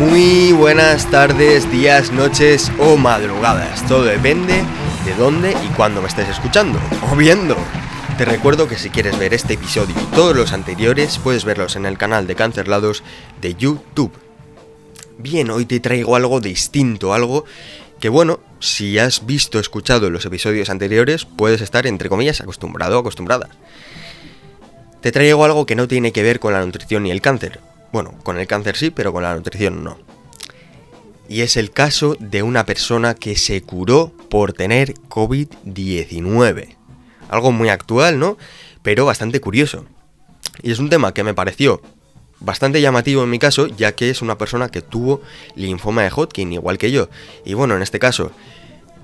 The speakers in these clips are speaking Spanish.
Muy buenas tardes, días, noches o madrugadas. Todo depende de dónde y cuándo me estés escuchando o viendo. Te recuerdo que si quieres ver este episodio y todos los anteriores, puedes verlos en el canal de Cancerlados de YouTube. Bien, hoy te traigo algo distinto, algo que bueno, si has visto o escuchado los episodios anteriores, puedes estar entre comillas acostumbrado o acostumbrada. Te traigo algo que no tiene que ver con la nutrición ni el cáncer, bueno, con el cáncer sí, pero con la nutrición no. Y es el caso de una persona que se curó por tener COVID-19. Algo muy actual, ¿no? Pero bastante curioso. Y es un tema que me pareció bastante llamativo en mi caso, ya que es una persona que tuvo linfoma de Hodgkin, igual que yo. Y bueno, en este caso,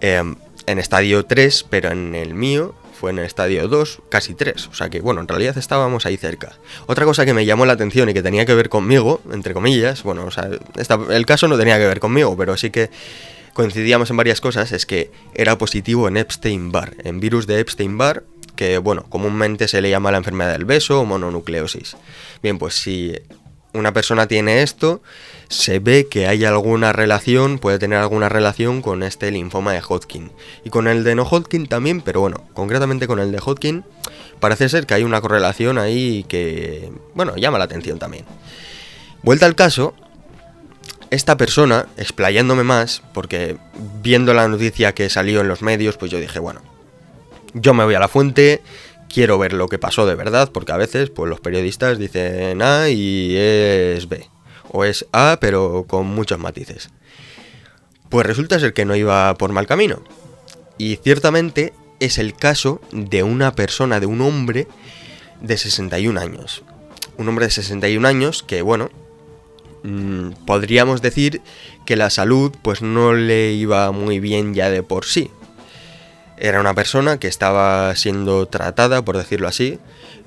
em, en estadio 3, pero en el mío fue en el estadio 2, casi 3. O sea que, bueno, en realidad estábamos ahí cerca. Otra cosa que me llamó la atención y que tenía que ver conmigo, entre comillas, bueno, o sea, el caso no tenía que ver conmigo, pero sí que coincidíamos en varias cosas, es que era positivo en Epstein-Barr, en virus de Epstein-Barr, que, bueno, comúnmente se le llama la enfermedad del beso o mononucleosis. Bien, pues si una persona tiene esto, se ve que hay alguna relación, puede tener alguna relación con este linfoma de Hodgkin. Y con el de no Hodgkin también, pero bueno, concretamente con el de Hodgkin, parece ser que hay una correlación ahí que, bueno, llama la atención también. Vuelta al caso, esta persona, explayándome más, porque viendo la noticia que salió en los medios, pues yo dije, bueno, yo me voy a la fuente, quiero ver lo que pasó de verdad, porque a veces pues los periodistas dicen A y es B o es A, pero con muchos matices. Pues resulta ser que no iba por mal camino. Y ciertamente es el caso de una persona, de un hombre de 61 años. Un hombre de 61 años que, bueno, mm, podríamos decir que la salud pues no le iba muy bien ya de por sí. Era una persona que estaba siendo tratada, por decirlo así,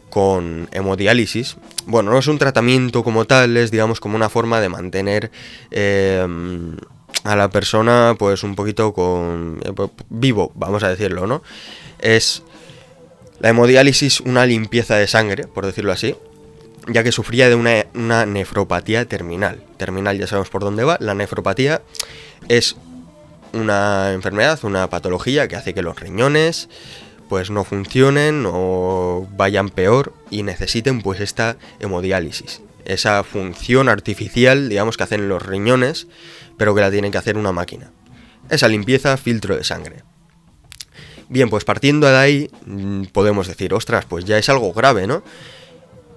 con hemodiálisis. Bueno, no es un tratamiento como tal, es digamos como una forma de mantener em, a la persona pues un poquito con eh, vivo, vamos a decirlo, ¿no? Es la hemodiálisis una limpieza de sangre, por decirlo así, ya que sufría de una, una nefropatía terminal. Terminal ya sabemos por dónde va. La nefropatía es una enfermedad, una patología que hace que los riñones pues no funcionen o vayan peor y necesiten pues esta hemodiálisis. Esa función artificial, digamos, que hacen los riñones, pero que la tiene que hacer una máquina. Esa limpieza, filtro de sangre. Bien, pues partiendo de ahí, mm, podemos decir, ostras, pues ya es algo grave, ¿no?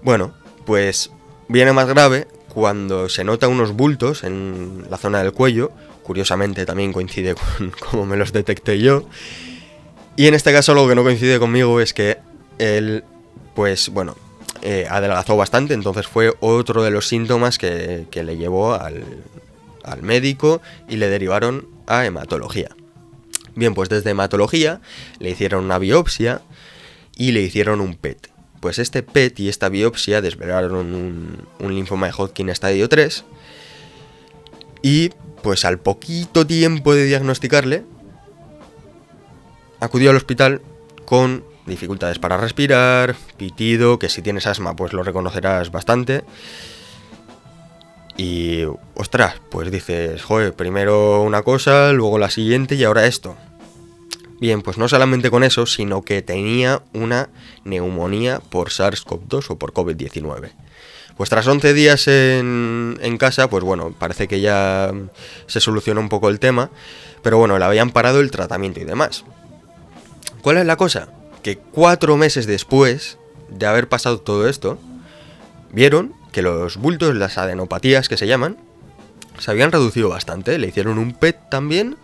Bueno, pues viene más grave cuando se nota unos bultos en la zona del cuello, curiosamente también coincide con cómo me los detecté yo, y en este caso lo que no coincide conmigo es que él, pues bueno, eh, adelgazó bastante, entonces fue otro de los síntomas que, le llevó al, al médico y le derivaron a hematología. Bien, pues desde hematología le hicieron una biopsia y le hicieron un PET. Pues este PET y esta biopsia desvelaron un, un, linfoma de Hodgkin estadio 3 y pues al poquito tiempo de diagnosticarle acudió al hospital con dificultades para respirar, pitido, que si tienes asma pues lo reconocerás bastante. Y, ostras, pues dices, joder, primero una cosa, luego la siguiente y ahora esto. Bien, pues no solamente con eso, sino que tenía una neumonía por SARS-CoV-2 o por COVID-19. Pues tras 11 días en, en, casa, pues bueno, parece que ya se solucionó un poco el tema, pero bueno, le habían parado el tratamiento y demás. ¿Cuál es la cosa? Que cuatro meses después de haber pasado todo esto, vieron que los bultos, las adenopatías que se llaman, se habían reducido bastante. Le hicieron un PET también.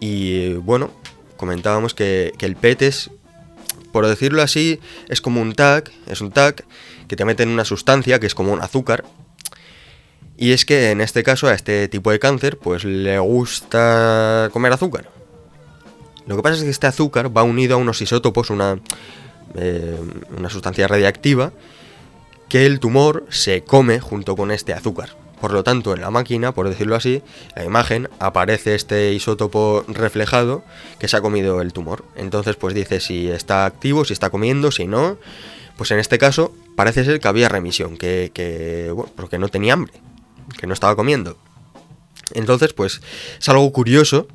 Y bueno, comentábamos que, el PET es, por decirlo así, es como un tag, es un tag que te meten una sustancia que es como un azúcar. Y es que en este caso a este tipo de cáncer pues le gusta comer azúcar. Lo que pasa es que este azúcar va unido a unos isótopos, una, eh, una sustancia radiactiva, que el tumor se come junto con este azúcar. Por lo tanto, en la máquina, por decirlo así, la imagen aparece este isótopo reflejado que se ha comido el tumor. Entonces, pues dice si está activo, si está comiendo, si no. Pues en este caso, parece ser que había remisión, que, bueno, porque no tenía hambre, que no estaba comiendo. Entonces, pues es algo curioso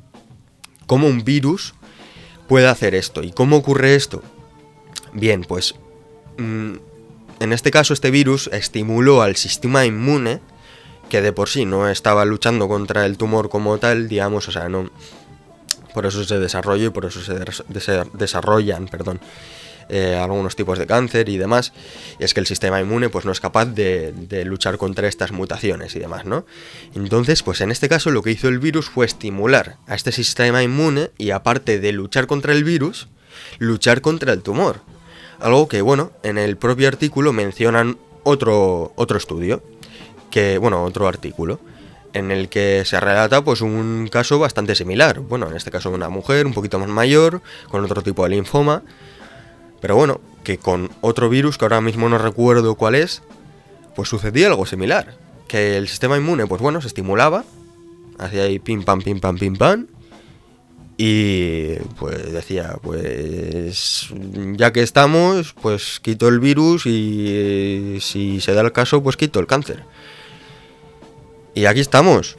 cómo un virus puede hacer esto. ¿Y cómo ocurre esto? Bien, pues mm, en este caso este virus estimuló al sistema inmune que de por sí no estaba luchando contra el tumor como tal, digamos, o sea, no... Por eso se desarrolla y por eso se desarrollan, perdón, eh, algunos tipos de cáncer y demás. Y es que el sistema inmune pues no es capaz de, de, luchar contra estas mutaciones y demás, ¿no? Entonces, pues en este caso lo que hizo el virus fue estimular a este sistema inmune y aparte de luchar contra el virus, luchar contra el tumor. Algo que, bueno, en el propio artículo mencionan otro, otro estudio que, bueno, otro artículo, en el que se relata pues un caso bastante similar. Bueno, en este caso una mujer un poquito más mayor, con otro tipo de linfoma, pero bueno, que con otro virus que ahora mismo no recuerdo cuál es, pues sucedía algo similar. Que el sistema inmune, pues bueno, se estimulaba, hacía ahí pim pam, pim pam, pim pam, y pues decía, pues ya que estamos, pues quito el virus y si se da el caso, pues quito el cáncer. Y aquí estamos.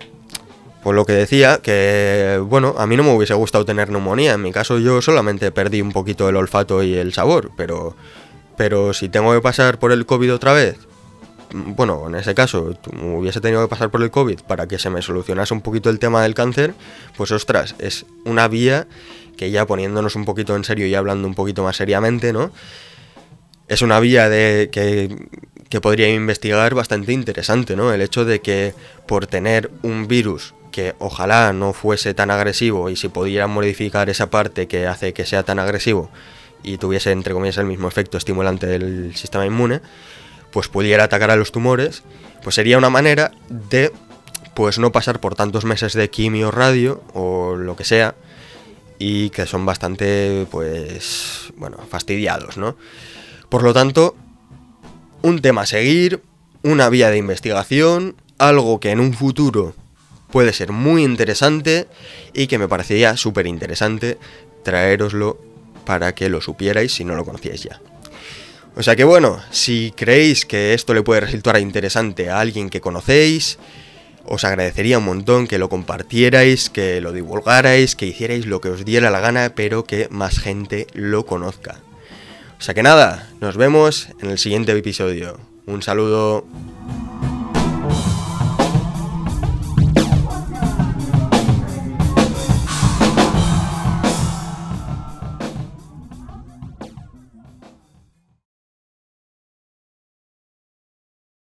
Por lo que decía, que bueno, a mí no me hubiese gustado tener neumonía. En mi caso yo solamente perdí un poquito el olfato y el sabor, pero, pero si tengo que pasar por el COVID otra vez, bueno, en ese caso hubiese tenido que pasar por el COVID para que se me solucionase un poquito el tema del cáncer, pues ostras, es una vía que ya poniéndonos un poquito en serio y hablando un poquito más seriamente, ¿no? Es una vía de que que podría investigar bastante interesante, ¿no? El hecho de que por tener un virus que ojalá no fuese tan agresivo y si pudieran modificar esa parte que hace que sea tan agresivo y tuviese entre comillas el mismo efecto estimulante del sistema inmune, pues pudiera atacar a los tumores, pues sería una manera de pues no pasar por tantos meses de quimio radio o lo que sea y que son bastante pues bueno, fastidiados, ¿no? Por lo tanto, un tema a seguir, una vía de investigación, algo que en un futuro puede ser muy interesante y que me parecería súper interesante traeroslo para que lo supierais si no lo conocíais ya. O sea que bueno, si creéis que esto le puede resultar interesante a alguien que conocéis, os agradecería un montón que lo compartierais, que lo divulgarais, que hicierais lo que os diera la gana, pero que más gente lo conozca. O sea que nada, nos vemos en el siguiente episodio. Un saludo.